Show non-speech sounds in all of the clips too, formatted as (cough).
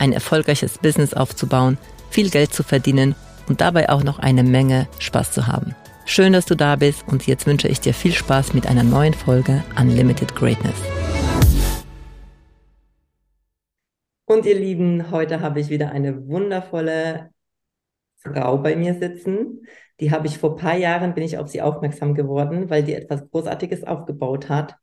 ein erfolgreiches Business aufzubauen, viel Geld zu verdienen und dabei auch noch eine Menge Spaß zu haben. Schön, dass du da bist und jetzt wünsche ich dir viel Spaß mit einer neuen Folge Unlimited Greatness. Und ihr Lieben, heute habe ich wieder eine wundervolle Frau bei mir sitzen. Die habe ich vor ein paar Jahren, bin ich auf sie aufmerksam geworden, weil die etwas Großartiges aufgebaut hat.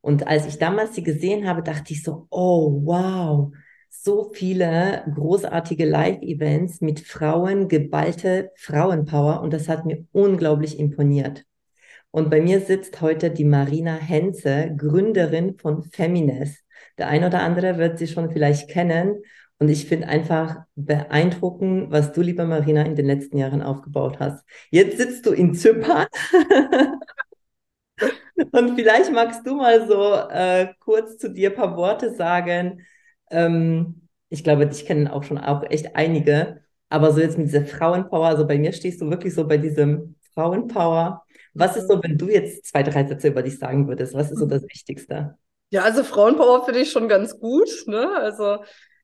Und als ich damals sie gesehen habe, dachte ich so, oh wow, so viele großartige Live-Events mit Frauen, geballte Frauenpower und das hat mir unglaublich imponiert. Und bei mir sitzt heute die Marina Henze, Gründerin von Femines. Der ein oder andere wird sie schon vielleicht kennen. Und ich finde einfach beeindruckend, was du, liebe Marina, in den letzten Jahren aufgebaut hast. Jetzt sitzt du in Zypern. (laughs) Und vielleicht magst du mal so äh, kurz zu dir ein paar Worte sagen. Ähm, ich glaube, dich kennen auch schon auch echt einige. Aber so jetzt mit dieser Frauenpower, also bei mir stehst du wirklich so bei diesem Frauenpower. Was ist so, mhm. wenn du jetzt zwei, drei Sätze über dich sagen würdest? Was ist so das Wichtigste? Ja, also Frauenpower finde ich schon ganz gut. Ne? Also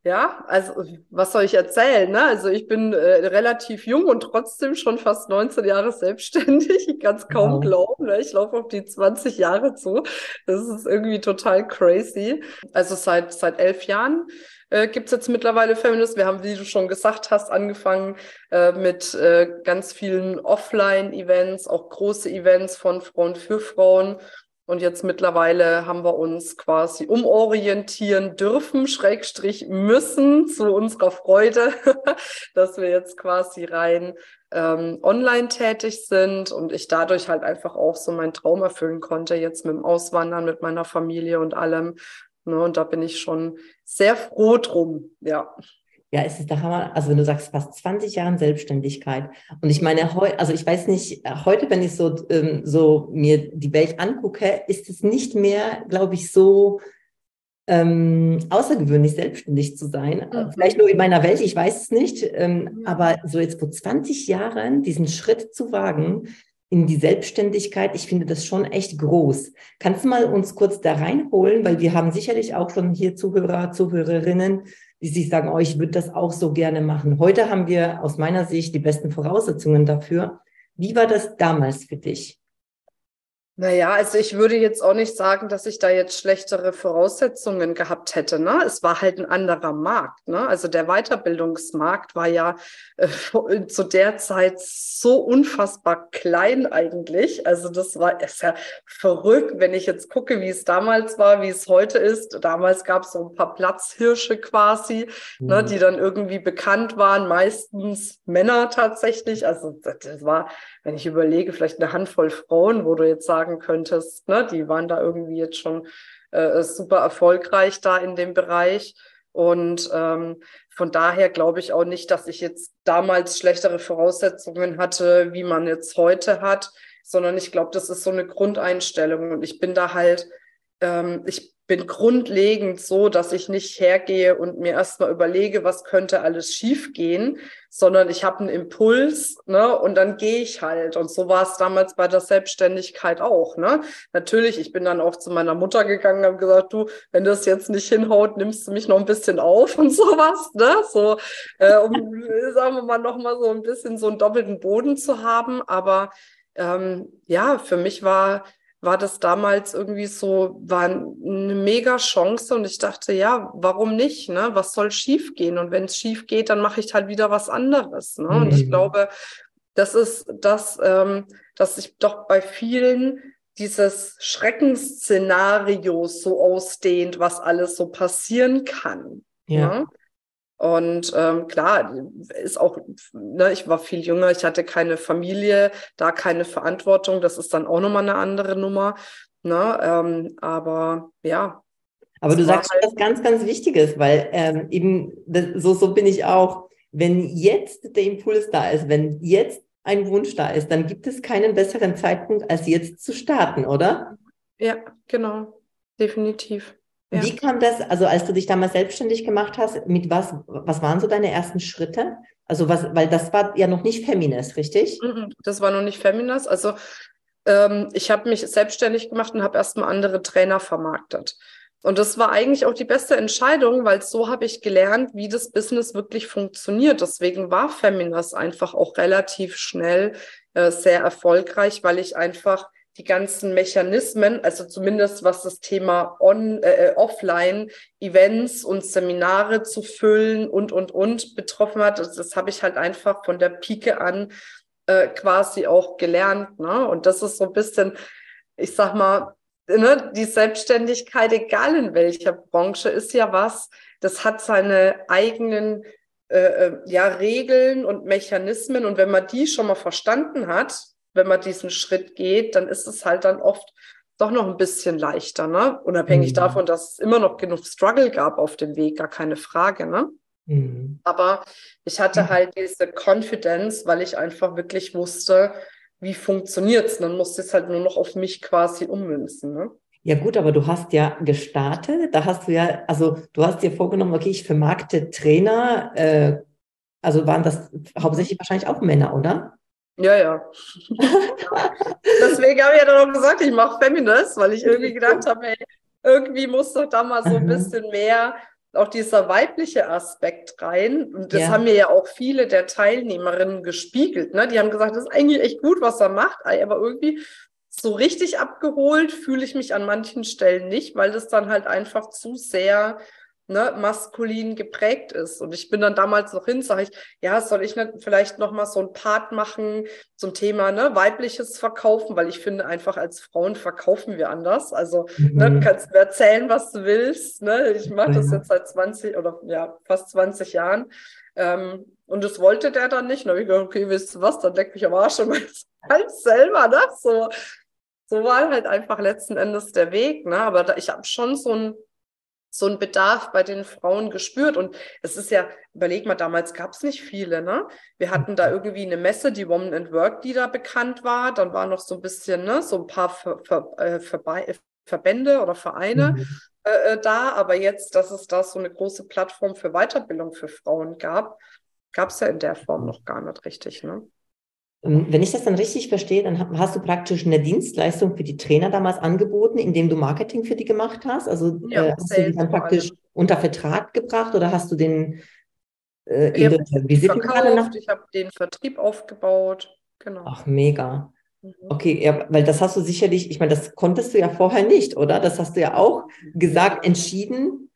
ja, also was soll ich erzählen? Ne? Also ich bin äh, relativ jung und trotzdem schon fast 19 Jahre selbstständig. (laughs) Ich kann es kaum wow. glauben. Ne? Ich laufe auf die 20 Jahre zu. Das ist irgendwie total crazy. Also seit, seit elf Jahren äh, gibt es jetzt mittlerweile Feminist. Wir haben, wie du schon gesagt hast, angefangen äh, mit äh, ganz vielen Offline-Events, auch große Events von Frauen für Frauen und jetzt mittlerweile haben wir uns quasi umorientieren dürfen, Schrägstrich müssen, zu unserer Freude, (laughs) dass wir jetzt quasi rein ähm, online tätig sind und ich dadurch halt einfach auch so meinen Traum erfüllen konnte, jetzt mit dem Auswandern, mit meiner Familie und allem. Ne, und da bin ich schon sehr froh drum, ja. Ja, es ist der Hammer. Also wenn du sagst, fast 20 Jahre Selbstständigkeit. Und ich meine, heute, also ich weiß nicht, heute, wenn ich so, ähm, so mir die Welt angucke, ist es nicht mehr, glaube ich, so ähm, außergewöhnlich selbstständig zu sein. Mhm. Vielleicht nur in meiner Welt, ich weiß es nicht. Ähm, ja. Aber so jetzt vor 20 Jahren diesen Schritt zu wagen in die Selbstständigkeit, ich finde das schon echt groß. Kannst du mal uns kurz da reinholen, weil wir haben sicherlich auch schon hier Zuhörer, Zuhörerinnen, die sich sagen, oh, ich würde das auch so gerne machen. Heute haben wir aus meiner Sicht die besten Voraussetzungen dafür. Wie war das damals für dich? Naja, also ich würde jetzt auch nicht sagen, dass ich da jetzt schlechtere Voraussetzungen gehabt hätte. Ne? Es war halt ein anderer Markt. Ne? Also der Weiterbildungsmarkt war ja äh, (laughs) zu der Zeit so unfassbar klein eigentlich. Also das war ist ja verrückt, wenn ich jetzt gucke, wie es damals war, wie es heute ist. Damals gab es so ein paar Platzhirsche quasi, ne, mhm. ne, die dann irgendwie bekannt waren, meistens Männer tatsächlich. Also das war, wenn ich überlege, vielleicht eine Handvoll Frauen, wo du jetzt sagst, sagen könntest, ne? die waren da irgendwie jetzt schon äh, super erfolgreich da in dem Bereich. Und ähm, von daher glaube ich auch nicht, dass ich jetzt damals schlechtere Voraussetzungen hatte, wie man jetzt heute hat, sondern ich glaube, das ist so eine Grundeinstellung. Und ich bin da halt, ähm, ich bin grundlegend so, dass ich nicht hergehe und mir erstmal überlege, was könnte alles schiefgehen, sondern ich habe einen Impuls, ne, und dann gehe ich halt. Und so war es damals bei der Selbstständigkeit auch, ne. Natürlich, ich bin dann auch zu meiner Mutter gegangen und habe gesagt, du, wenn das jetzt nicht hinhaut, nimmst du mich noch ein bisschen auf und (laughs) sowas, ne, so, äh, um, (laughs) sagen wir mal, noch mal so ein bisschen so einen doppelten Boden zu haben. Aber ähm, ja, für mich war war das damals irgendwie so, war eine mega Chance und ich dachte, ja, warum nicht? Ne? Was soll schief gehen? Und wenn es schief geht, dann mache ich halt wieder was anderes. Ne? Mhm. Und ich mhm. glaube, das ist das, ähm, dass sich doch bei vielen dieses Schreckensszenario so ausdehnt, was alles so passieren kann. Ja. Ne? Und ähm, klar, ist auch, ne, ich war viel jünger, ich hatte keine Familie, da keine Verantwortung, das ist dann auch nochmal eine andere Nummer. Ne? Ähm, aber ja. Aber du sagst halt was ganz, ganz Wichtiges, weil ähm, eben das, so, so bin ich auch. wenn jetzt der Impuls da ist, wenn jetzt ein Wunsch da ist, dann gibt es keinen besseren Zeitpunkt, als jetzt zu starten, oder? Ja, genau, definitiv. Ja. Wie kam das, also als du dich damals selbstständig gemacht hast, mit was, was waren so deine ersten Schritte? Also was, weil das war ja noch nicht Feminist, richtig? Mhm, das war noch nicht Feminist. Also ähm, ich habe mich selbstständig gemacht und habe erstmal andere Trainer vermarktet. Und das war eigentlich auch die beste Entscheidung, weil so habe ich gelernt, wie das Business wirklich funktioniert. Deswegen war Feminas einfach auch relativ schnell äh, sehr erfolgreich, weil ich einfach die ganzen Mechanismen, also zumindest was das Thema on, äh, äh offline Events und Seminare zu füllen und und und betroffen hat, das, das habe ich halt einfach von der Pike an äh, quasi auch gelernt. Ne? Und das ist so ein bisschen, ich sag mal, ne, die Selbstständigkeit, egal in welcher Branche, ist ja was, das hat seine eigenen äh, äh, ja, Regeln und Mechanismen. Und wenn man die schon mal verstanden hat, wenn man diesen Schritt geht, dann ist es halt dann oft doch noch ein bisschen leichter, ne? Unabhängig mhm. davon, dass es immer noch genug Struggle gab auf dem Weg, gar keine Frage, ne? Mhm. Aber ich hatte mhm. halt diese Confidence, weil ich einfach wirklich wusste, wie funktioniert es? Dann musste es halt nur noch auf mich quasi ummünzen. Ne? Ja gut, aber du hast ja gestartet, da hast du ja, also du hast dir vorgenommen, okay, ich vermarkte Trainer, äh, also waren das hauptsächlich wahrscheinlich auch Männer, oder? Ja, ja. (laughs) Deswegen habe ich ja dann auch gesagt, ich mache Feminist, weil ich irgendwie (laughs) gedacht habe, hey, irgendwie muss doch da mal so ein bisschen mehr auch dieser weibliche Aspekt rein. Und das ja. haben mir ja auch viele der Teilnehmerinnen gespiegelt. Ne? Die haben gesagt, das ist eigentlich echt gut, was er macht, aber irgendwie so richtig abgeholt fühle ich mich an manchen Stellen nicht, weil das dann halt einfach zu sehr ne, maskulin geprägt ist. Und ich bin dann damals noch hin, sage ich, ja, soll ich nicht vielleicht noch mal so ein Part machen zum Thema ne, weibliches Verkaufen, weil ich finde einfach als Frauen verkaufen wir anders. Also ne, mhm. ne, du kannst mir erzählen, was du willst. Ne? Ich mache das jetzt seit 20 oder ja fast 20 Jahren. Ähm, und das wollte der dann nicht. Und habe ich gedacht, okay, wisst ihr was, dann leck mich am Arsch und (laughs) halt selber, ne? So, so war halt einfach letzten Endes der Weg, ne? Aber da, ich habe schon so ein so ein Bedarf bei den Frauen gespürt. Und es ist ja, überleg mal, damals gab es nicht viele, ne? Wir hatten da irgendwie eine Messe, die Woman and Work, die da bekannt war. Dann war noch so ein bisschen, ne, so ein paar Ver, Ver, äh, Ver, Verbände oder Vereine mhm. äh, äh, da. Aber jetzt, dass es da so eine große Plattform für Weiterbildung für Frauen gab, gab es ja in der Form noch gar nicht richtig, ne? Ähm, wenn ich das dann richtig verstehe, dann hast du praktisch eine Dienstleistung für die Trainer damals angeboten, indem du Marketing für die gemacht hast. Also ja, äh, hast du die dann praktisch unter Vertrag gebracht oder hast du den äh, in der Visitenkarte nach? Ich habe den Vertrieb aufgebaut. Genau. Ach, mega. Mhm. Okay, ja, weil das hast du sicherlich, ich meine, das konntest du ja vorher nicht, oder? Das hast du ja auch gesagt, entschieden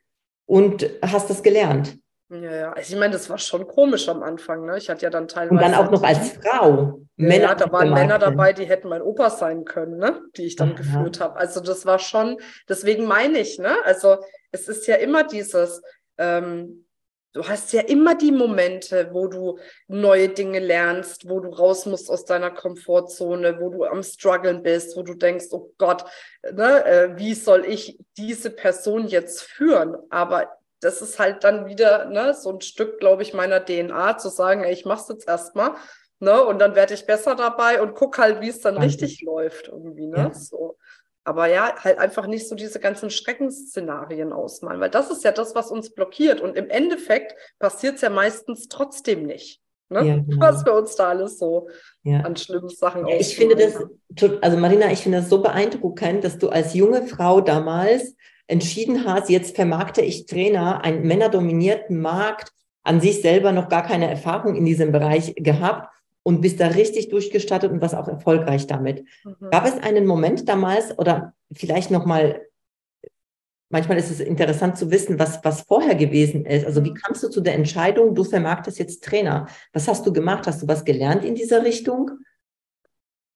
und hast das gelernt. Ja, ja. Also ich meine, das war schon komisch am Anfang. Ne? Ich hatte ja dann teilweise. Und dann auch noch als Frau. Ja, Männer, ja, da waren Männer dabei, die hätten mein Opa sein können, ne? die ich dann Aha. geführt habe. Also das war schon, deswegen meine ich, ne? Also es ist ja immer dieses, ähm, du hast ja immer die Momente, wo du neue Dinge lernst, wo du raus musst aus deiner Komfortzone, wo du am struggeln bist, wo du denkst, oh Gott, ne, äh, wie soll ich diese Person jetzt führen? Aber das ist halt dann wieder ne, so ein Stück, glaube ich, meiner DNA, zu sagen, ey, ich mache es jetzt erstmal. Ne, und dann werde ich besser dabei und guck halt, wie es dann Danke. richtig läuft irgendwie. Ne? Ja. So. Aber ja, halt einfach nicht so diese ganzen Schreckensszenarien ausmalen, weil das ist ja das, was uns blockiert. Und im Endeffekt passiert es ja meistens trotzdem nicht. Ne? Ja, genau. Was für uns da alles so ja. an schlimmen Sachen ja, Ich finde das, also Marina, ich finde das so beeindruckend, dass du als junge Frau damals entschieden hast, jetzt vermarkte ich Trainer, einen männerdominierten Markt, an sich selber noch gar keine Erfahrung in diesem Bereich gehabt und bist da richtig durchgestattet und warst auch erfolgreich damit. Mhm. Gab es einen Moment damals oder vielleicht nochmal, manchmal ist es interessant zu wissen, was, was vorher gewesen ist. Also wie mhm. kamst du zu der Entscheidung, du vermarktest jetzt Trainer? Was hast du gemacht? Hast du was gelernt in dieser Richtung?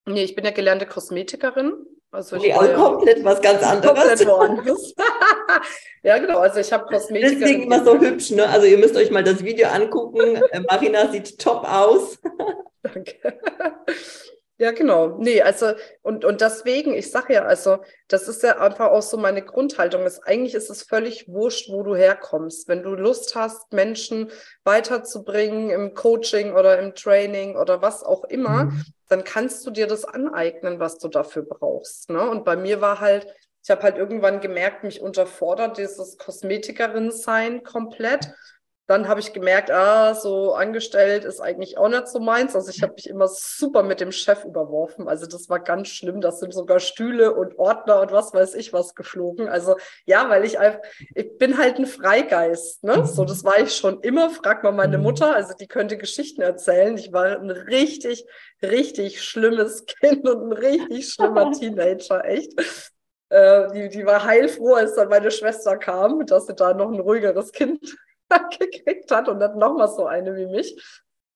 Nee, ich bin ja gelernte Kosmetikerin also okay, also komplett was ganz (laughs) anderes. (laughs) Ja, genau. Also ich habe Kosmetik. Deswegen immer so hübsch, ne? Also ihr müsst euch mal das Video angucken. (laughs) Äh, Marina sieht top aus. Danke. Ja, genau. Nee, also, und, und deswegen, ich sage ja, also, das ist ja einfach auch so meine Grundhaltung. Ist, eigentlich ist es völlig wurscht, wo du herkommst. Wenn du Lust hast, Menschen weiterzubringen im Coaching oder im Training oder was auch immer, mhm. Dann kannst du dir das aneignen, was du dafür brauchst. Ne? Und bei mir war halt, ich habe halt irgendwann gemerkt, mich unterfordert dieses Kosmetikerin-Sein komplett dann habe ich gemerkt, ah, so angestellt ist eigentlich auch nicht so meins. Also ich habe mich immer super mit dem Chef überworfen. Also das war ganz schlimm. Das sind sogar Stühle und Ordner und was weiß ich was geflogen. Also ja, weil ich einfach, ich bin halt ein Freigeist. Ne? So, das war ich schon immer. Frag mal meine mhm. Mutter. Also die könnte Geschichten erzählen. Ich war ein richtig, richtig schlimmes (laughs) Kind und ein richtig schlimmer (laughs) Teenager, echt. Äh, die, die war heilfroh, als dann meine Schwester kam, dass sie da noch ein ruhigeres Kind (laughs) gekriegt hat und dann nochmal so eine wie mich.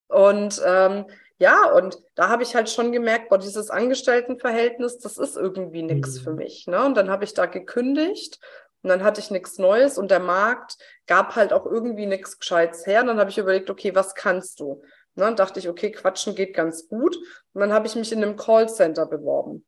Und ähm, ja, und da habe ich halt schon gemerkt, boah, dieses Angestelltenverhältnis, das ist irgendwie nichts mhm. für mich. Ne? Und dann habe ich da gekündigt und dann hatte ich nichts Neues und der Markt gab halt auch irgendwie nichts Gescheites her. Und dann habe ich überlegt, okay, was kannst du? Ne? Und dachte ich, okay, quatschen geht ganz gut. Und dann habe ich mich in einem Callcenter beworben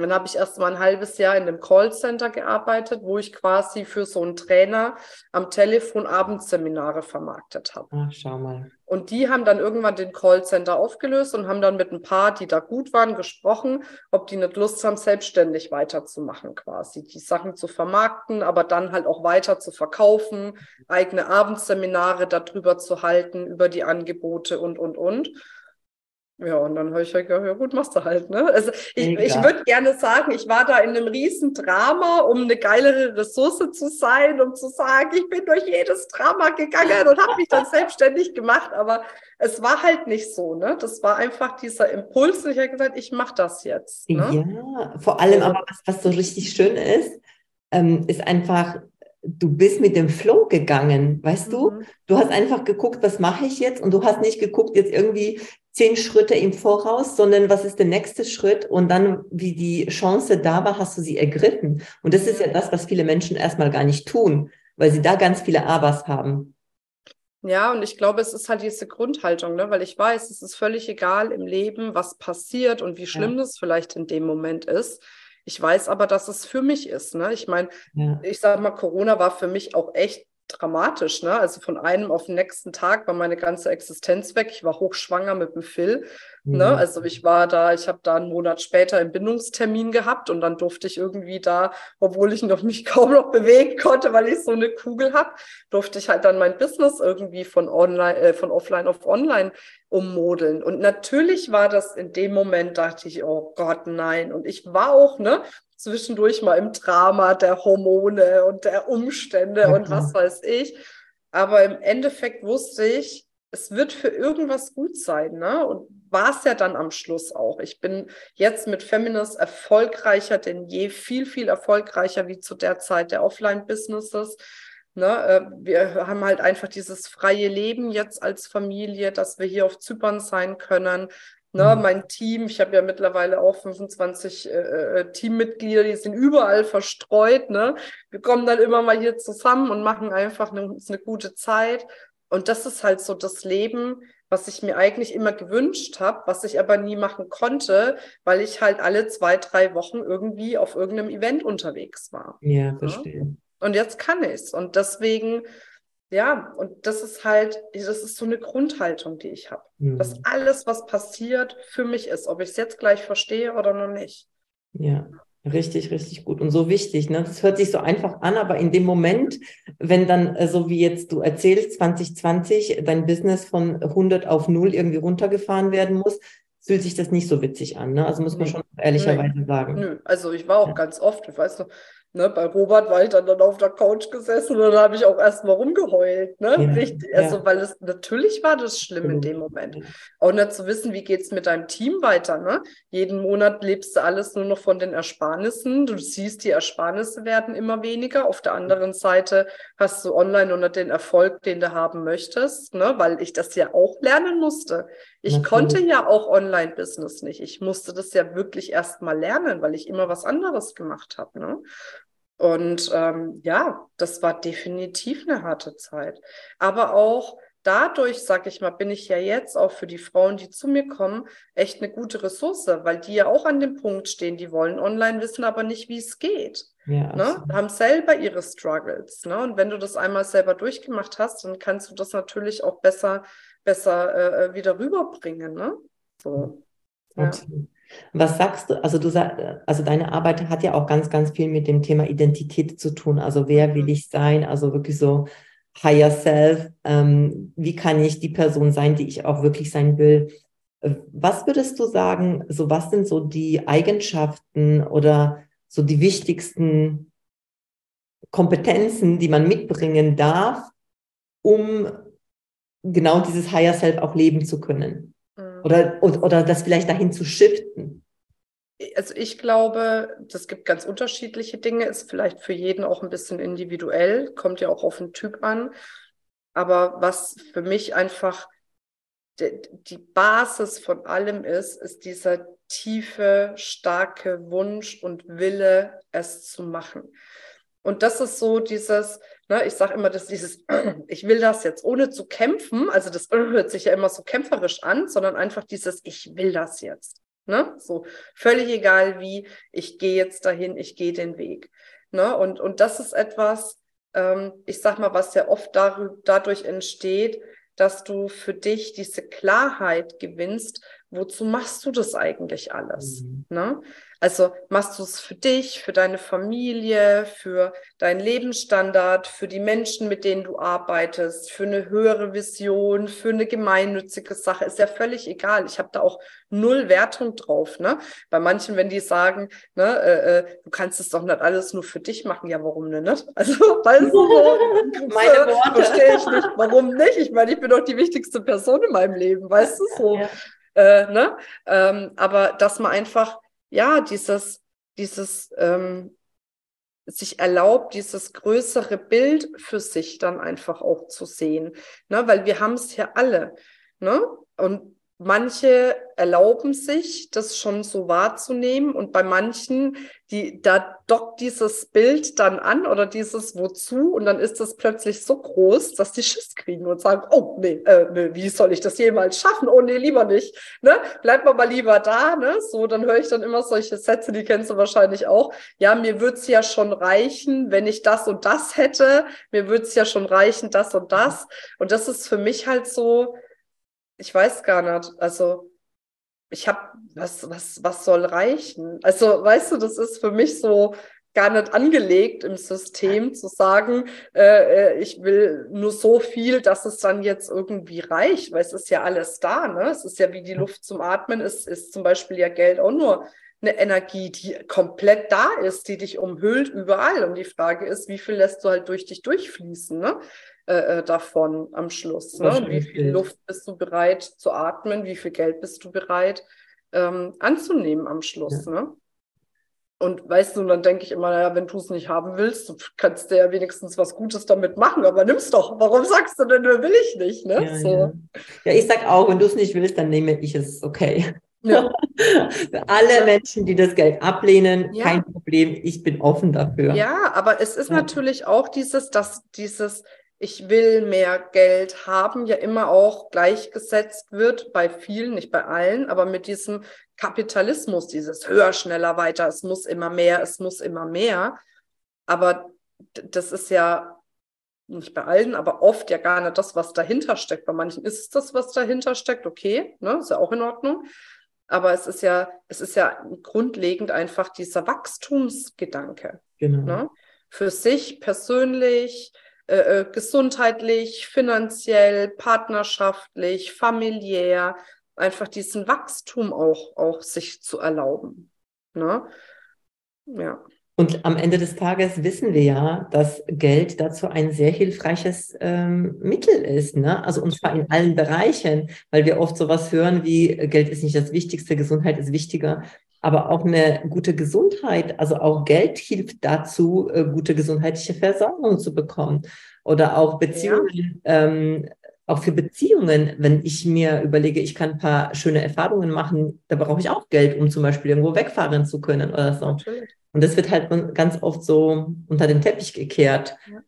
dann habe ich erst mal ein halbes Jahr in einem Callcenter gearbeitet, wo ich quasi für so einen Trainer am Telefon Abendseminare vermarktet habe. Ach, schau mal. Und die haben dann irgendwann den Callcenter aufgelöst und haben dann mit ein paar, die da gut waren, gesprochen, ob die nicht Lust haben, selbstständig weiterzumachen, quasi die Sachen zu vermarkten, aber dann halt auch weiter zu verkaufen, eigene Abendseminare darüber zu halten, über die Angebote und, und, und. Ja, und dann habe ich halt gedacht, ja gut, machst du halt. Ne? Also ich, ich würde gerne sagen, ich war da in einem riesen Drama, um eine geilere Ressource zu sein, um zu sagen, ich bin durch jedes Drama gegangen und habe mich dann (laughs) selbstständig gemacht. Aber es war halt nicht so. Ne? Das war einfach dieser Impuls. Und ich habe gesagt, ich mache das jetzt. Ne? Ja, vor allem aber, was, was so richtig schön ist, ähm, ist einfach, du bist mit dem Flow gegangen, weißt mhm. du? Du hast einfach geguckt, was mache ich jetzt? Und du hast nicht geguckt, jetzt irgendwie zehn Schritte im Voraus, sondern was ist der nächste Schritt? Und dann, wie die Chance da war, hast du sie ergriffen. Und das ist ja das, was viele Menschen erstmal gar nicht tun, weil sie da ganz viele Abers haben. Ja, und ich glaube, es ist halt diese Grundhaltung, ne? weil ich weiß, es ist völlig egal im Leben, was passiert und wie schlimm ja. das vielleicht in dem Moment ist. Ich weiß aber, dass es für mich ist. Ne? Ich meine, ja. ich sage mal, Corona war für mich auch echt dramatisch. Ne? Also von einem auf den nächsten Tag war meine ganze Existenz weg. Ich war hochschwanger mit dem Phil. Ne? Mhm. Ne? Also ich war da, ich habe da einen Monat später einen Bindungstermin gehabt und dann durfte ich irgendwie da, obwohl ich noch mich (laughs) kaum noch bewegen konnte, weil ich so eine Kugel habe, durfte ich halt dann mein Business irgendwie von online, äh, von offline auf online ummodeln. Und natürlich war das in dem Moment, dachte ich, oh Gott, nein. Und ich war auch, ne, zwischendurch mal im Drama der Hormone und der Umstände mhm. und was weiß ich. Aber im Endeffekt wusste ich, es wird für irgendwas gut sein, ne? Und war es ja dann am Schluss auch. Ich bin jetzt mit Feminist erfolgreicher denn je, viel, viel erfolgreicher wie zu der Zeit der Offline-Businesses. Ne? Äh, wir haben halt einfach dieses freie Leben jetzt als Familie, dass wir hier auf Zypern sein können, Ne, mhm. Mein Team, ich habe ja mittlerweile auch 25 äh, äh, Teammitglieder, die sind überall verstreut. Ne? Wir kommen dann immer mal hier zusammen und machen einfach eine, eine gute Zeit. Und das ist halt so das Leben, was ich mir eigentlich immer gewünscht habe, was ich aber nie machen konnte, weil ich halt alle zwei, drei Wochen irgendwie auf irgendeinem Event unterwegs war. Ja, ne? verstehe. Ne? Und jetzt kann ich's. Und deswegen ja, und das ist halt, das ist so eine Grundhaltung, die ich habe. Mhm. Dass alles, was passiert, für mich ist, ob ich es jetzt gleich verstehe oder noch nicht. Ja, richtig, richtig gut und so wichtig. Ne? Das hört sich so einfach an, aber in dem Moment, wenn dann, äh, so wie jetzt du erzählst, 2020 dein Business von 100 auf 0 irgendwie runtergefahren werden muss, fühlt sich das nicht so witzig an. Ne? Also muss man schon ehrlicherweise nee. sagen. Nö, also ich war auch ja. ganz oft, ich weiß noch, Ne, bei Robert war ich dann, dann auf der Couch gesessen und dann habe ich auch erstmal rumgeheult. Ne? Ja, Richtig, also ja. weil es natürlich war das schlimm in dem Moment. Auch nicht zu wissen, wie geht es mit deinem Team weiter. Ne? Jeden Monat lebst du alles nur noch von den Ersparnissen. Du siehst, die Ersparnisse werden immer weniger. Auf der anderen Seite hast du online nur den Erfolg, den du haben möchtest, ne? weil ich das ja auch lernen musste. Ich Natürlich. konnte ja auch Online-Business nicht. Ich musste das ja wirklich erst mal lernen, weil ich immer was anderes gemacht habe. Ne? Und ähm, ja, das war definitiv eine harte Zeit. Aber auch dadurch, sag ich mal, bin ich ja jetzt auch für die Frauen, die zu mir kommen, echt eine gute Ressource, weil die ja auch an dem Punkt stehen, die wollen online wissen, aber nicht, wie es geht. Ja, ne? Haben selber ihre Struggles. Ne? Und wenn du das einmal selber durchgemacht hast, dann kannst du das natürlich auch besser, besser äh, äh wieder rüberbringen. Ne? So. Ja. Was sagst du? Also du sagst, also deine Arbeit hat ja auch ganz, ganz viel mit dem Thema Identität zu tun. Also wer will mhm. ich sein? Also wirklich so Higher Self. Ähm, wie kann ich die Person sein, die ich auch wirklich sein will? Was würdest du sagen? So was sind so die Eigenschaften oder so die wichtigsten Kompetenzen, die man mitbringen darf, um genau dieses Higher Self auch leben zu können? Mhm. Oder, oder, oder das vielleicht dahin zu shiften? Also ich glaube, das gibt ganz unterschiedliche Dinge, ist vielleicht für jeden auch ein bisschen individuell, kommt ja auch auf den Typ an. Aber was für mich einfach die Basis von allem ist, ist dieser tiefe, starke Wunsch und Wille, es zu machen. Und das ist so dieses, ne, ich sage immer, dass dieses, (clears throat) ich will das jetzt ohne zu kämpfen, also das hört sich ja immer so kämpferisch an, sondern einfach dieses, ich will das jetzt. Ne? So völlig egal wie, ich gehe jetzt dahin, ich gehe den Weg. Ne? Und, und das ist etwas, ähm, ich sag mal, was ja oft dadurch entsteht, dass du für dich diese Klarheit gewinnst, wozu machst du das eigentlich alles? Mhm. Ne? Also machst du es für dich, für deine Familie, für deinen Lebensstandard, für die Menschen, mit denen du arbeitest, für eine höhere Vision, für eine gemeinnützige Sache, ist ja völlig egal. Ich habe da auch null Wertung drauf. Ne? Bei manchen, wenn die sagen, ne, äh, äh, du kannst es doch nicht alles nur für dich machen, ja, warum denn nicht? (laughs) Also, weißt du, (laughs) meine Worte. Verstehe ich nicht. Warum nicht? Ich meine, ich bin doch die wichtigste Person in meinem Leben, weißt du so. Ja. Äh, ne? Ähm, aber dass man einfach ja, dieses, dieses ähm, sich erlaubt, dieses größere Bild für sich dann einfach auch zu sehen. Ne? Weil wir haben es ja alle. Ne? Und manche erlauben sich, das schon so wahrzunehmen und bei manchen, die, da dockt dieses Bild dann an oder dieses Wozu und dann ist das plötzlich so groß, dass die Schiss kriegen und sagen, oh nee, äh, nee wie soll ich das jemals schaffen? Oh nee, lieber nicht. Ne? Bleibt man mal lieber da. Ne? So, dann höre ich dann immer solche Sätze, die kennst du wahrscheinlich auch. Ja, mir wird's ja schon reichen, wenn ich das und das hätte. Mir wird's ja schon reichen, das und das. Und das ist für mich halt so, ich weiß gar nicht. Also ich habe, was, was, was soll reichen? Also, weißt du, das ist für mich so gar nicht angelegt im System zu sagen, äh, äh, ich will nur so viel, dass es dann jetzt irgendwie reicht, weil es ist ja alles da, ne? Es ist ja wie die Luft zum Atmen, es ist zum Beispiel ja Geld auch nur eine Energie, die komplett da ist, die dich umhüllt überall. Und die Frage ist, wie viel lässt du halt durch dich durchfließen, ne? Äh, äh, davon am Schluss. Ne? Wie viel Luft bist du bereit zu atmen? Wie viel Geld bist du bereit ähm, anzunehmen am Schluss? Ja. Ne? Und weißt du, dann denke ich immer, naja, wenn du es nicht haben willst, kannst du ja wenigstens was Gutes damit machen, aber nimm's doch. Warum sagst du denn, will ich nicht? Ne? Ja, so. ja. ja ich sag auch, wenn du es nicht willst, dann nehme ich es, okay. Ja. (laughs) Für alle Menschen, die das Geld ablehnen, ja. kein Problem, ich bin offen dafür. Ja, aber es ist ja. natürlich auch dieses, dass dieses, ich will mehr Geld haben, ja immer auch gleichgesetzt wird bei vielen, nicht bei allen, aber mit diesem Kapitalismus, dieses höher, schneller, weiter, es muss immer mehr, es muss immer mehr. Aber das ist ja nicht bei allen, aber oft ja gar nicht das, was dahinter steckt. Bei manchen ist es das, was dahinter steckt, okay, ne, ist ja auch in Ordnung. Aber es ist ja, es ist ja grundlegend einfach dieser Wachstumsgedanke. Genau. Ne? Für sich persönlich, äh, äh, gesundheitlich, finanziell, partnerschaftlich, familiär, einfach diesen Wachstum auch, auch sich zu erlauben. Ne? Ja. Und am Ende des Tages wissen wir ja, dass Geld dazu ein sehr hilfreiches ähm, Mittel ist. Ne? Also und zwar in allen Bereichen, weil wir oft sowas hören wie Geld ist nicht das Wichtigste, Gesundheit ist wichtiger aber auch eine gute Gesundheit, also auch Geld hilft dazu, äh, gute gesundheitliche Versorgung zu bekommen. Oder auch Beziehungen, ja. ähm, auch für Beziehungen, wenn ich mir überlege, ich kann ein paar schöne Erfahrungen machen, da brauche ich auch Geld, um zum Beispiel irgendwo wegfahren zu können oder so. Natürlich. Und das wird halt ganz oft so unter den Teppich gekehrt. Ja.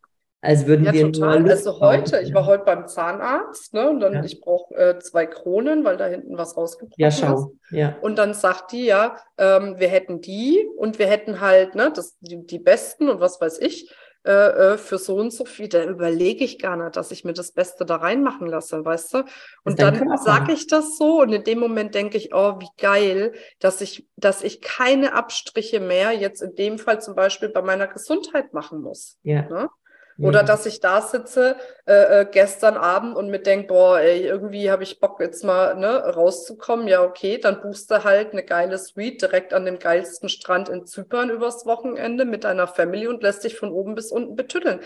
Als würden ja, wir total. Also heute, ich war heute beim Zahnarzt, ne, und dann Ja. ich brauche äh, zwei Kronen, weil da hinten was rausgebrochen Ja, ist. schau. Ja. Und dann sagt die ja, ähm, wir hätten die und wir hätten halt ne, das, die, die besten und was weiß ich äh, äh, für so und so viel. Da überlege ich gar nicht, dass ich mir das Beste da reinmachen lasse, weißt du? Und dann sage ich das so und in dem Moment denke ich, oh, wie geil, dass ich, dass ich keine Abstriche mehr jetzt in dem Fall zum Beispiel bei meiner Gesundheit machen muss. Ja. Ne? Oder Mega. dass ich da sitze äh, äh, gestern Abend und mir denke, boah, ey, irgendwie habe ich Bock jetzt mal ne, rauszukommen. Ja, okay, dann buchst du halt eine geile Suite direkt an dem geilsten Strand in Zypern übers Wochenende mit deiner Family und lässt dich von oben bis unten betüddeln.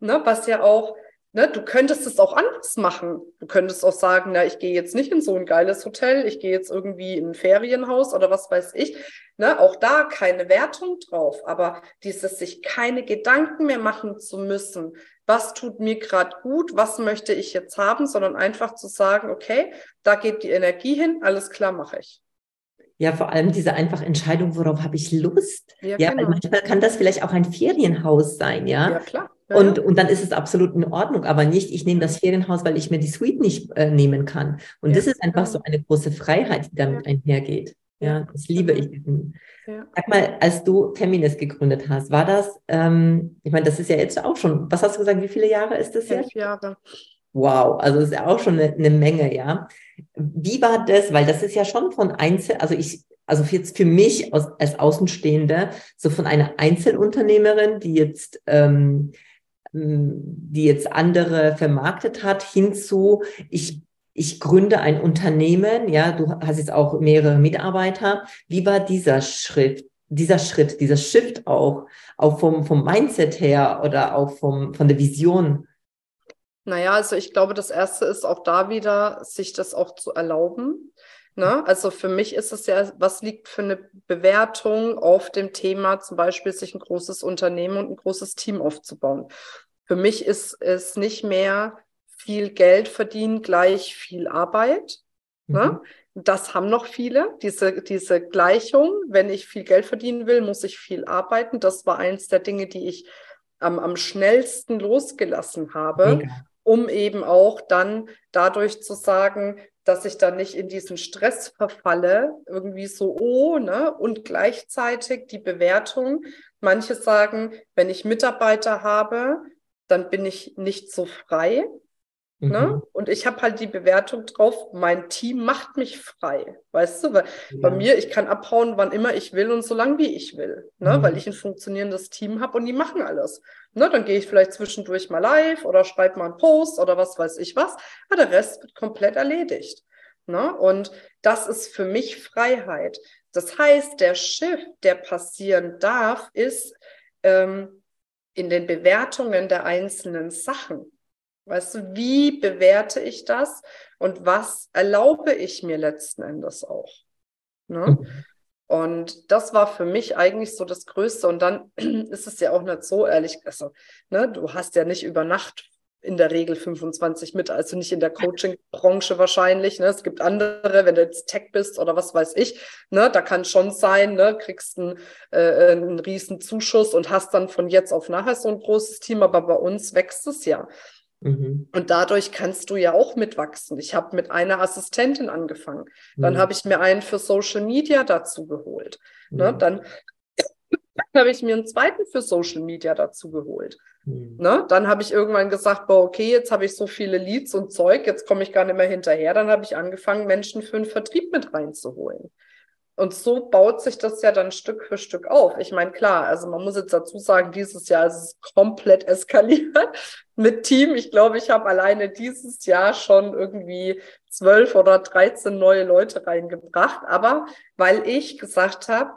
Ne, was ja auch, ne, du könntest es auch anders machen. Du könntest auch sagen, na, ich gehe jetzt nicht in so ein geiles Hotel, ich gehe jetzt irgendwie in ein Ferienhaus oder was weiß ich. Ne, auch da keine Wertung drauf, aber dieses sich keine Gedanken mehr machen zu müssen, was tut mir gerade gut, was möchte ich jetzt haben, sondern einfach zu sagen, okay, da geht die Energie hin, alles klar mache ich. Ja, vor allem diese einfache Entscheidung, worauf habe ich Lust? Ja, Ja, genau. manchmal kann das vielleicht auch ein Ferienhaus sein, ja. Ja, klar. Ja, Und, ja. und dann ist es absolut in Ordnung, aber nicht, ich nehme das Ferienhaus, weil ich mir die Suite nicht äh, nehmen kann. Und Ja, das ist einfach so eine große Freiheit, die damit einhergeht. Ja, das liebe ich. Diesen. Sag mal, als du Feminist gegründet hast, war das, ähm, ich meine, das ist ja jetzt auch schon, was hast du gesagt, wie viele Jahre ist das jetzt? Elf Jahre. Wow, also ist ja auch schon eine, eine Menge, ja. Wie war das? Weil das ist ja schon von Einzel, also ich, also jetzt für mich aus, als Außenstehende, so von einer Einzelunternehmerin, die jetzt, ähm, die jetzt andere vermarktet hat, hinzu, ich, ich gründe ein Unternehmen, ja, du hast jetzt auch mehrere Mitarbeiter. Wie war dieser Schritt, dieser Schritt, dieser Shift auch, auch vom, vom Mindset her oder auch vom, von der Vision? Naja, also ich glaube, das Erste ist auch da wieder, sich das auch zu erlauben. Ne? Also für mich ist es ja, was liegt für eine Bewertung auf dem Thema, zum Beispiel sich ein großes Unternehmen und ein großes Team aufzubauen. Für mich ist es nicht mehr viel Geld verdienen gleich viel Arbeit. Ne? Das haben noch viele, diese, diese Gleichung. Wenn ich viel Geld verdienen will, muss ich viel arbeiten. Das war eins der Dinge, die ich am, am schnellsten losgelassen habe Mega. um eben auch dann dadurch zu sagen, dass ich dann nicht in diesen Stress verfalle, irgendwie so, oh, ne? Und gleichzeitig die Bewertung. Manche sagen, wenn ich Mitarbeiter habe, dann bin ich nicht so frei. Ne? Mhm. Und ich habe halt die Bewertung drauf, mein Team macht mich frei. Weißt du, weil bei Ja. mir, ich kann abhauen, wann immer ich will und so lange wie ich will, ne? Mhm. weil ich ein funktionierendes Team habe und die machen alles. Ne? Dann gehe ich vielleicht zwischendurch mal live oder schreibe mal einen Post oder was weiß ich was, aber der Rest wird komplett erledigt. Ne? Und das ist für mich Freiheit. Das heißt, der Shift, der passieren darf, ist ähm, in den Bewertungen der einzelnen Sachen. Weißt du, wie bewerte ich das und was erlaube ich mir letzten Endes auch? Ne? Und das war für mich eigentlich so das Größte. Und dann (clears throat) ist es ja auch nicht so ehrlich, also, ne, du hast ja nicht über Nacht in der Regel 25 mit, also nicht in der Coaching-Branche wahrscheinlich. Ne? Es gibt andere, wenn du jetzt Tech bist oder was weiß ich, ne, da kann schon sein, ne, kriegst einen, äh, einen riesen Zuschuss und hast dann von jetzt auf nachher so ein großes Team, aber bei uns wächst es ja. Mhm. Und dadurch kannst du ja auch mitwachsen. Ich habe mit einer Assistentin angefangen. Dann Mhm. habe ich mir einen für Social Media dazu geholt. Ne? Mhm. Dann (laughs) habe ich mir einen zweiten für Social Media dazu geholt. Mhm. Ne? Dann habe ich irgendwann gesagt, boah, okay, jetzt habe ich so viele Leads und Zeug, jetzt komme ich gar nicht mehr hinterher. Dann habe ich angefangen, Menschen für den Vertrieb mit reinzuholen. Und so baut sich das ja dann Stück für Stück auf. Ich meine, klar, also man muss jetzt dazu sagen, dieses Jahr ist es komplett eskaliert (laughs) mit Team. Ich glaube, ich habe alleine dieses Jahr schon irgendwie zwölf oder dreizehn neue Leute reingebracht. Aber weil ich gesagt habe,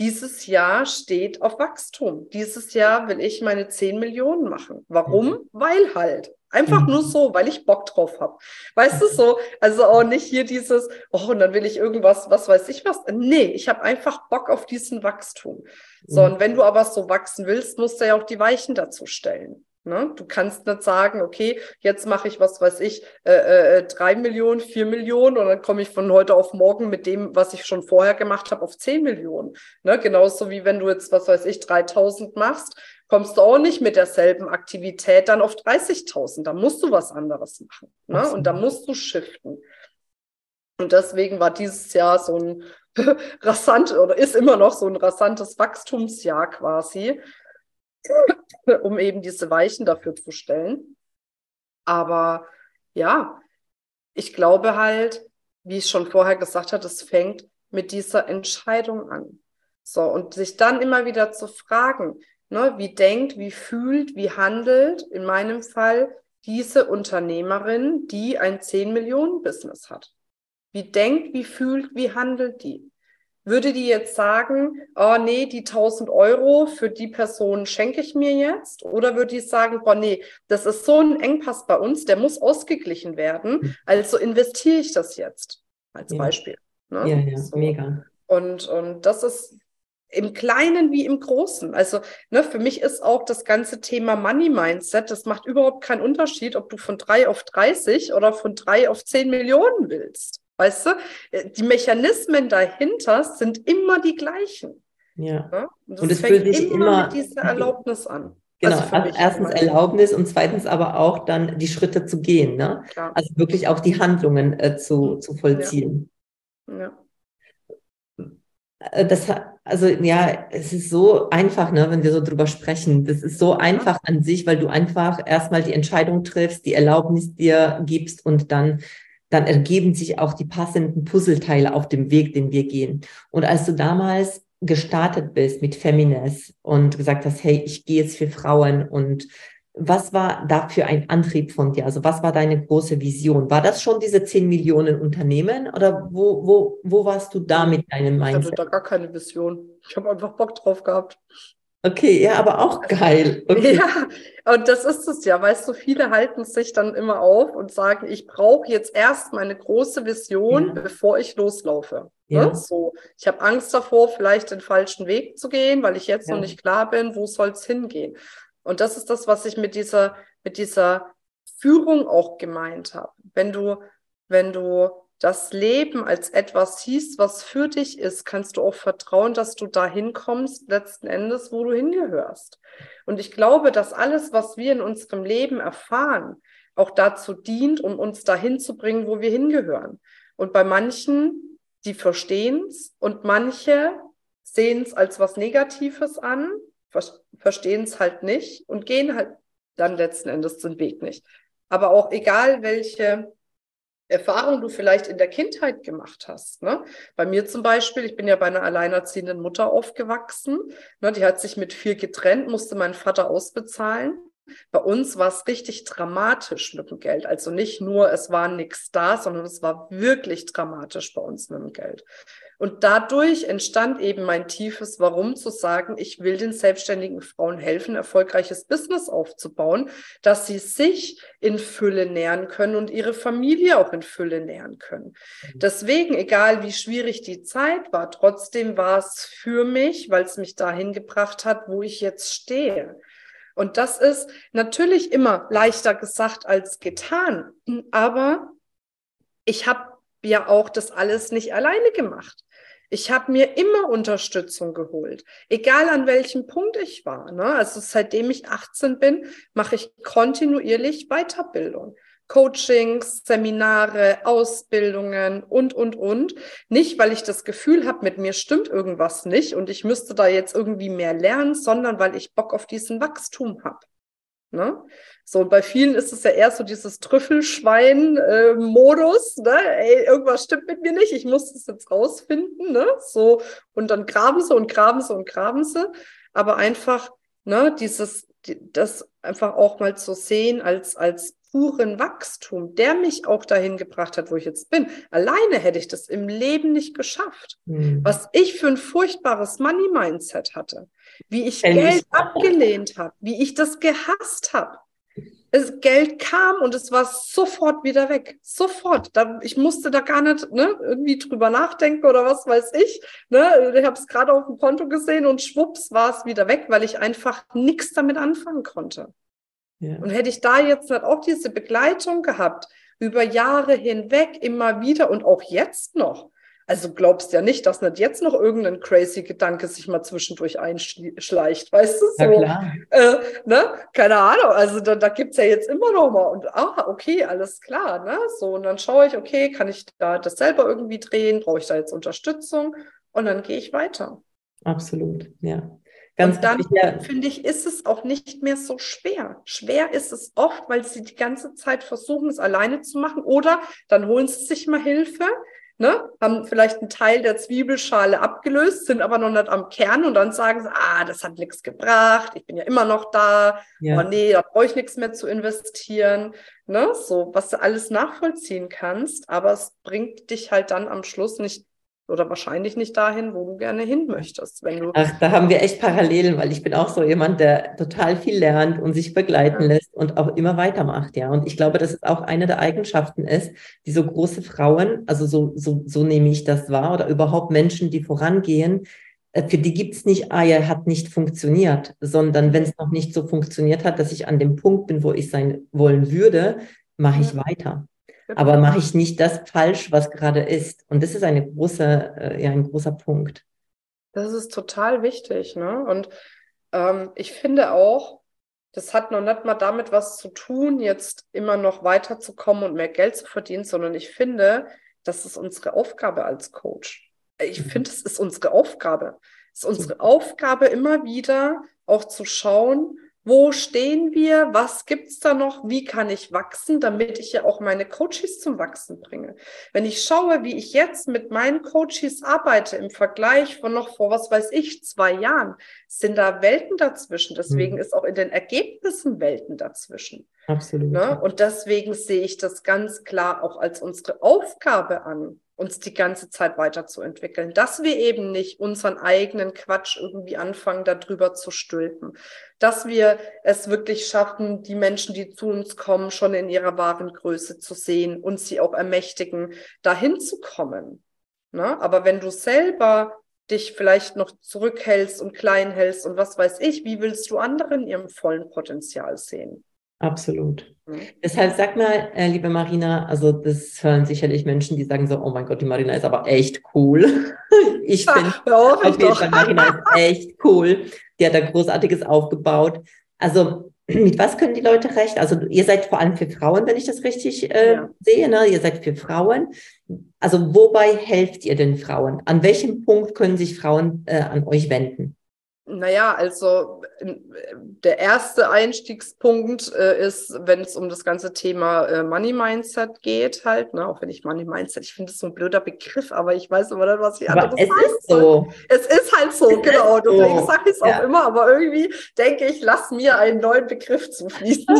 dieses Jahr steht auf Wachstum. Dieses Jahr will ich meine 10 Millionen machen. Warum? Weil halt. Einfach Mhm. nur so, weil ich Bock drauf habe. Weißt du so? Also auch nicht hier dieses, oh, und dann will ich irgendwas, was weiß ich was. Nee, ich habe einfach Bock auf diesen Wachstum. So, Mhm. und wenn du aber so wachsen willst, musst du ja auch die Weichen dazu stellen. Ne? Du kannst nicht sagen, okay, jetzt mache ich, was weiß ich, äh, äh, drei Millionen, vier Millionen und dann komme ich von heute auf morgen mit dem, was ich schon vorher gemacht habe, auf zehn Millionen. Ne? Genauso wie wenn du jetzt, was weiß ich, 3000 machst kommst du auch nicht mit derselben Aktivität dann auf 30.000. Da musst du was anderes machen. Ne? Und da musst du shiften. Und deswegen war dieses Jahr so ein (laughs) rasant oder ist immer noch so ein rasantes Wachstumsjahr quasi, (laughs) um eben diese Weichen dafür zu stellen. Aber ja, ich glaube halt, wie ich schon vorher gesagt habe, es fängt mit dieser Entscheidung an. So, und sich dann immer wieder zu fragen, ne, wie denkt, wie fühlt, wie handelt, in meinem Fall, diese Unternehmerin, die ein 10 Millionen Business hat. Wie denkt, wie fühlt, wie handelt die? Würde die jetzt sagen, oh nee, die 1000 Euro für die Person schenke ich mir jetzt? Oder würde die sagen, boah nee, das ist so ein Engpass bei uns, der muss ausgeglichen werden, hm. also investiere ich das jetzt als ja. Beispiel. Ne? Ja, ja, so. mega. Und, und das ist im Kleinen wie im Großen. Also ne, für mich ist auch das ganze Thema Money Mindset, das macht überhaupt keinen Unterschied, ob du von drei auf 30 oder von drei auf 10 Millionen willst. Weißt du, äh, die Mechanismen dahinter sind immer die gleichen. Ja. ja? Und, und es fühlt sich immer, mit dieser Erlaubnis an. Genau, also erstens Erlaubnis und zweitens aber auch dann die Schritte zu gehen. Ne? Also wirklich auch die Handlungen äh, zu, zu vollziehen. Ja. ja. Äh, das, also ja, es ist so einfach, ne, wenn wir so drüber sprechen. Das ist so einfach an sich, weil du einfach erstmal die Entscheidung triffst, die Erlaubnis dir gibst und dann dann ergeben sich auch die passenden Puzzleteile auf dem Weg, den wir gehen. Und als du damals gestartet bist mit Femines und gesagt hast, hey, ich gehe jetzt für Frauen und was war da für ein Antrieb von dir? Also was war deine große Vision? War das schon diese 10 Millionen Unternehmen oder wo, wo, wo warst du da mit deinem Mindset? Ich hatte da gar keine Vision. Ich habe einfach Bock drauf gehabt. Okay, ja, aber auch geil. Okay. Ja, und das ist es ja, weißt du, viele halten sich dann immer auf und sagen, ich brauche jetzt erst meine große Vision, ja. bevor ich loslaufe. Ne? Ja. So, ich habe Angst davor, vielleicht den falschen Weg zu gehen, weil ich jetzt ja. noch nicht klar bin, wo soll es hingehen. Und das ist das, was ich mit dieser, mit dieser Führung auch gemeint habe. Wenn du, wenn du das Leben als etwas siehst, was für dich ist, kannst du auch vertrauen, dass du dahin kommst, letzten Endes, wo du hingehörst. Und ich glaube, dass alles, was wir in unserem Leben erfahren, auch dazu dient, um uns dahin zu bringen, wo wir hingehören. Und bei manchen, die verstehen es und manche sehen es als was Negatives an, verstehen es halt nicht und gehen halt dann letzten Endes den Weg nicht. Aber auch egal, welche Erfahrung du vielleicht in der Kindheit gemacht hast. Ne? Bei mir zum Beispiel, ich bin ja bei einer alleinerziehenden Mutter aufgewachsen. Ne? Die hat sich mit vier getrennt, musste meinen Vater ausbezahlen. Bei uns war es richtig dramatisch mit dem Geld. Also nicht nur, es war nichts da, sondern es war wirklich dramatisch bei uns mit dem Geld. Und dadurch entstand eben mein tiefes Warum zu sagen, ich will den selbstständigen Frauen helfen, erfolgreiches Business aufzubauen, dass sie sich in Fülle nähern können und ihre Familie auch in Fülle nähern können. Mhm. Deswegen, egal wie schwierig die Zeit war, trotzdem war es für mich, weil es mich dahin gebracht hat, wo ich jetzt stehe. Und das ist natürlich immer leichter gesagt als getan, aber ich habe ja auch das alles nicht alleine gemacht. Ich habe mir immer Unterstützung geholt, egal an welchem Punkt ich war. Ne? Also seitdem ich 18 bin, mache ich kontinuierlich Weiterbildung. Coachings, Seminare, Ausbildungen und, und, und. Nicht, weil ich das Gefühl habe, mit mir stimmt irgendwas nicht und ich müsste da jetzt irgendwie mehr lernen, sondern weil ich Bock auf diesen Wachstum habe. Ne? So, und bei vielen ist es ja eher so dieses Trüffelschwein-Modus, ne? Ey, irgendwas stimmt mit mir nicht, ich muss das jetzt rausfinden, ne? So, und dann graben sie und graben sie und graben sie. Aber einfach, ne, dieses, das einfach auch mal zu sehen als, als puren Wachstum, der mich auch dahin gebracht hat, wo ich jetzt bin. Alleine hätte ich das im Leben nicht geschafft. Mhm. Was ich für ein furchtbares Money-Mindset hatte, wie ich Geld abgelehnt habe, wie ich das gehasst habe es, Geld kam und es war sofort wieder weg. Sofort. Da, ich musste da gar nicht ne, irgendwie drüber nachdenken oder was weiß ich. Ne? Ich habe es gerade auf dem Konto gesehen und schwupps war es wieder weg, weil ich einfach nichts damit anfangen konnte. Ja. Und hätte ich da jetzt halt auch diese Begleitung gehabt, über Jahre hinweg immer wieder und auch jetzt noch. Also glaubst ja nicht, dass nicht jetzt noch irgendein crazy Gedanke sich mal zwischendurch einschleicht, weißt du? So, ja, klar. Äh, ne? Keine Ahnung. Also da, da gibt es ja jetzt immer noch mal. Und ah, okay, alles klar, ne? So, und dann schaue ich, okay, kann ich da das selber irgendwie drehen? Brauche ich da jetzt Unterstützung? Und dann gehe ich weiter. Absolut, ja. Ganz und dann, ja. finde ich, ist es auch nicht mehr so schwer. Schwer ist es oft, weil sie die ganze Zeit versuchen, es alleine zu machen. Oder dann holen sie sich mal Hilfe ne, haben vielleicht einen Teil der Zwiebelschale abgelöst, sind aber noch nicht am Kern und dann sagen sie, ah, das hat nichts gebracht, ich bin ja immer noch da, ja. oh nee, da brauche ich nichts mehr zu investieren, ne, so, was du alles nachvollziehen kannst, aber es bringt dich halt dann am Schluss nicht oder wahrscheinlich nicht dahin, wo du gerne hin möchtest. Wenn du Ach, da haben wir echt Parallelen, weil ich bin auch so jemand, der total viel lernt und sich begleiten ja. lässt und auch immer weitermacht, ja. Und ich glaube, dass es auch eine der Eigenschaften ist, die so große Frauen, also so, so, so nehme ich das wahr, oder überhaupt Menschen, die vorangehen, äh, für die gibt es nicht, ah ja, hat nicht funktioniert, sondern wenn es noch nicht so funktioniert hat, dass ich an dem Punkt bin, wo ich sein wollen würde, mache ich ja. Aber mache ich nicht das falsch, was gerade ist? Und das ist eine große, äh, ja, ein großer Punkt. Das ist total wichtig, ne? Und ähm, ich finde auch, das hat noch nicht mal damit was zu tun, jetzt immer noch weiterzukommen und mehr Geld zu verdienen, sondern ich finde, das ist unsere Aufgabe als Coach. Ich mhm. finde, es ist unsere Aufgabe. Es ist unsere Aufgabe, immer wieder auch zu schauen, wo stehen wir? Was gibt's da noch? Wie kann ich wachsen, damit ich ja auch meine Coaches zum Wachsen bringe? Wenn ich schaue, wie ich jetzt mit meinen Coaches arbeite im Vergleich von noch vor, was weiß ich, zwei Jahren, sind da Welten dazwischen. Deswegen mhm. ist auch in den Ergebnissen Welten dazwischen. Absolut. Ne? Und deswegen sehe ich das ganz klar auch als unsere Aufgabe an, uns die ganze Zeit weiterzuentwickeln, dass wir eben nicht unseren eigenen Quatsch irgendwie anfangen, darüber zu stülpen, dass wir es wirklich schaffen, die Menschen, die zu uns kommen, schon in ihrer wahren Größe zu sehen und sie auch ermächtigen, dahin zu kommen. Ne? Aber wenn du selber dich vielleicht noch zurückhältst und klein hältst und was weiß ich, wie willst du anderen ihrem vollen Potenzial sehen? Absolut. Mhm. Deshalb sag mal, äh, liebe Marina, also das hören sicherlich Menschen, die sagen so, oh mein Gott, die Marina ist aber echt cool. (laughs) ich finde auf jeden Fall, Marina ist echt cool. Die hat da Großartiges aufgebaut. Also (clears throat) mit was können die Leute recht? Also ihr seid vor allem für Frauen, wenn ich das richtig äh, ja. sehe. Ne? Ihr seid für Frauen. Also wobei helft ihr den Frauen? An welchem Punkt können sich Frauen äh, an euch wenden? Naja, also der erste Einstiegspunkt äh, ist, wenn es um das ganze Thema äh, Money Mindset geht, halt, ne? auch wenn ich Money Mindset, ich finde es so ein blöder Begriff, aber ich weiß immer nicht, was ich aber anderes es ist so. Es ist halt so, es genau. Deswegen so. sage ich es ja. auch immer, aber irgendwie denke ich, lass mir einen neuen Begriff zufließen. (laughs)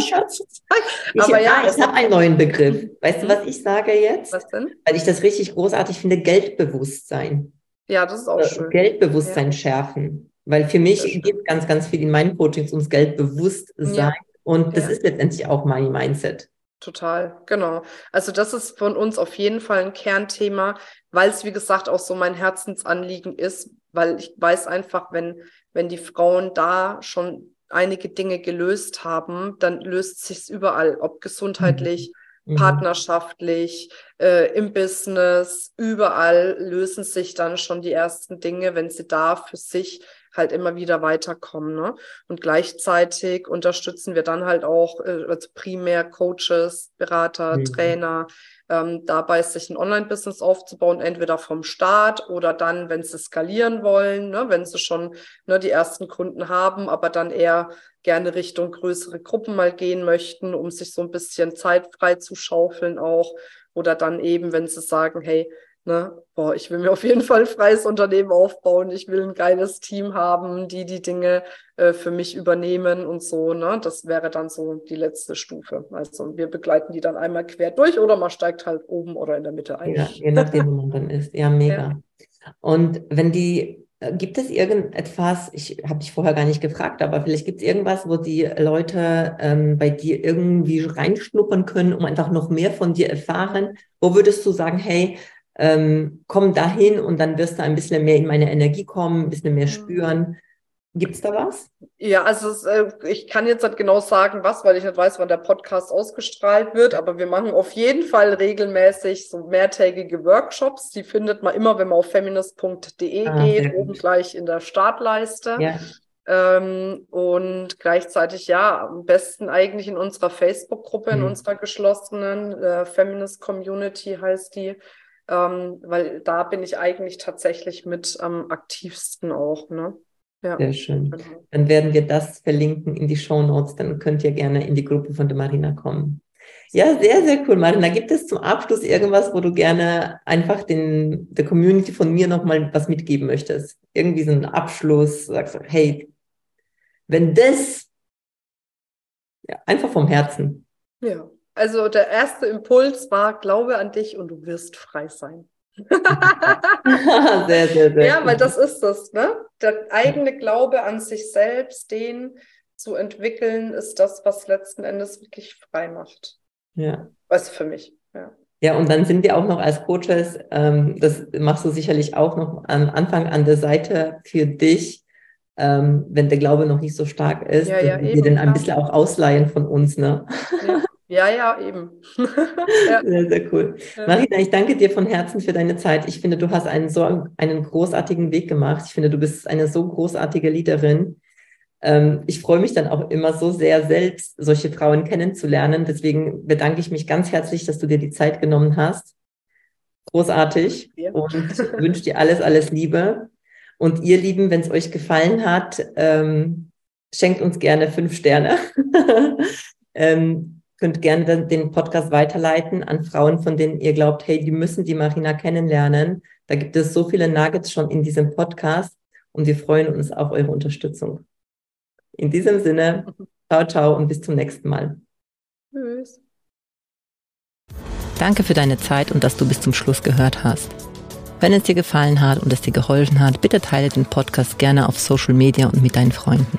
Ich, aber ja, ich habe einen neuen Begriff. Weißt du, was ich sage jetzt? Was denn? Weil ich das richtig großartig finde, Geldbewusstsein. Ja, das ist auch schön. Geldbewusstsein ja. schärfen. Weil für mich geht ganz, ganz viel in meinen Coachings ums Geldbewusstsein. Ja. Und das ja. ist letztendlich auch Money Mindset. Total, genau. Also das ist von uns auf jeden Fall ein Kernthema, weil es, wie gesagt, auch so mein Herzensanliegen ist, weil ich weiß einfach, wenn, wenn die Frauen da schon einige Dinge gelöst haben, dann löst sich's überall, ob gesundheitlich, mhm. mhm. partnerschaftlich, äh, im Business, überall lösen sich dann schon die ersten Dinge, wenn sie da für sich halt immer wieder weiterkommen. Ne? Und gleichzeitig unterstützen wir dann halt auch äh, also primär Coaches, Berater, mhm. Trainer, ähm, dabei sich ein Online-Business aufzubauen, entweder vom Start oder dann, wenn sie skalieren wollen, ne, wenn sie schon ne, die ersten Kunden haben, aber dann eher gerne Richtung größere Gruppen mal gehen möchten, um sich so ein bisschen Zeit frei zu schaufeln auch. Oder dann eben, wenn sie sagen, hey, Ne? Boah, ich will mir auf jeden Fall ein freies Unternehmen aufbauen. Ich will ein geiles Team haben, die die Dinge äh, für mich übernehmen und so. Ne? Das wäre dann so die letzte Stufe. Also wir begleiten die dann einmal quer durch oder man steigt halt oben oder in der Mitte ein. Ja, je nachdem, wo man dann ist. Ja, mega. Ja. Und wenn die, äh, gibt es irgendetwas, ich habe dich vorher gar nicht gefragt, aber vielleicht gibt es irgendwas, wo die Leute ähm, bei dir irgendwie reinschnuppern können, um einfach noch mehr von dir erfahren? Wo würdest du sagen, hey, ähm, komm dahin und dann wirst du ein bisschen mehr in meine Energie kommen, ein bisschen mehr mhm. spüren. Gibt es da was? Ja, also es, äh, ich kann jetzt nicht genau sagen, was, weil ich nicht weiß, wann der Podcast ausgestrahlt wird, aber wir machen auf jeden Fall regelmäßig so mehrtägige Workshops. Die findet man immer, wenn man auf feminist.de ah, geht, oben gleich in der Startleiste. Ja. Ähm, und gleichzeitig, ja, am besten eigentlich in unserer Facebook-Gruppe, in mhm. unserer geschlossenen äh, Feminist Community heißt die, ähm, weil da bin ich eigentlich tatsächlich mit am aktivsten auch, ne? Ja. Sehr schön. Genau. Dann werden wir das verlinken in die Show Notes. Dann könnt ihr gerne in die Gruppe von der Marina kommen. Ja, sehr, sehr cool, Marina. Gibt es zum Abschluss irgendwas, wo du gerne einfach den, der Community von mir nochmal was mitgeben möchtest? Irgendwie so einen Abschluss, sagst du, hey, wenn das, ja, einfach vom Herzen. Ja, also der erste Impuls war, glaube an dich und du wirst frei sein. (laughs) sehr, sehr, sehr. Ja, weil das ist das, ne? Der eigene Glaube an sich selbst, den zu entwickeln, ist das, was letzten Endes wirklich frei macht. Ja. Was für mich, ja. Ja, und dann sind wir auch noch als Coaches, ähm, das machst du sicherlich auch noch am Anfang an der Seite für dich, ähm, wenn der Glaube noch nicht so stark ist, ja, ja, wir den ein bisschen auch ausleihen von uns, ne? Ja. Ja, ja, eben. (laughs) ja. Sehr, sehr cool. Marina, ich danke dir von Herzen für deine Zeit. Ich finde, du hast einen so einen großartigen Weg gemacht. Ich finde, du bist eine so großartige Leaderin. Ähm, ich freue mich dann auch immer so sehr, selbst solche Frauen kennenzulernen. Deswegen bedanke ich mich ganz herzlich, dass du dir die Zeit genommen hast. Großartig. Ja. Und wünsche dir alles, alles Liebe. Und ihr Lieben, wenn es euch gefallen hat, ähm, schenkt uns gerne fünf Sterne. (laughs) könnt gerne den Podcast weiterleiten an Frauen, von denen ihr glaubt, hey, die müssen die Marina kennenlernen. Da gibt es so viele Nuggets schon in diesem Podcast und wir freuen uns auf eure Unterstützung. In diesem Sinne, ciao, ciao und bis zum nächsten Mal. Tschüss. Danke für deine Zeit und dass du bis zum Schluss gehört hast. Wenn es dir gefallen hat und es dir geholfen hat, bitte teile den Podcast gerne auf Social Media und mit deinen Freunden.